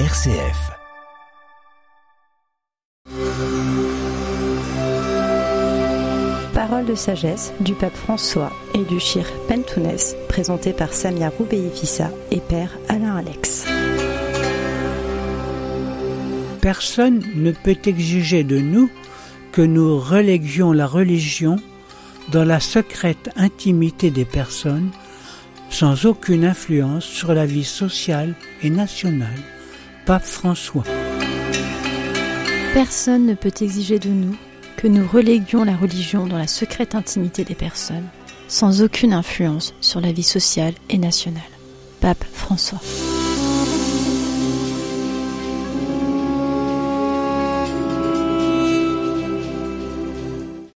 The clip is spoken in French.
RCF. Parole de sagesse du pape François et du Shir Pentounès, présenté par Samia Roubeifissa et père Alain Alex. Personne ne peut exiger de nous que nous reléguions la religion dans la secrète intimité des personnes sans aucune influence sur la vie sociale et nationale. Pape François. Personne ne peut exiger de nous que nous reléguions la religion dans la secrète intimité des personnes, sans aucune influence sur la vie sociale et nationale. Pape François.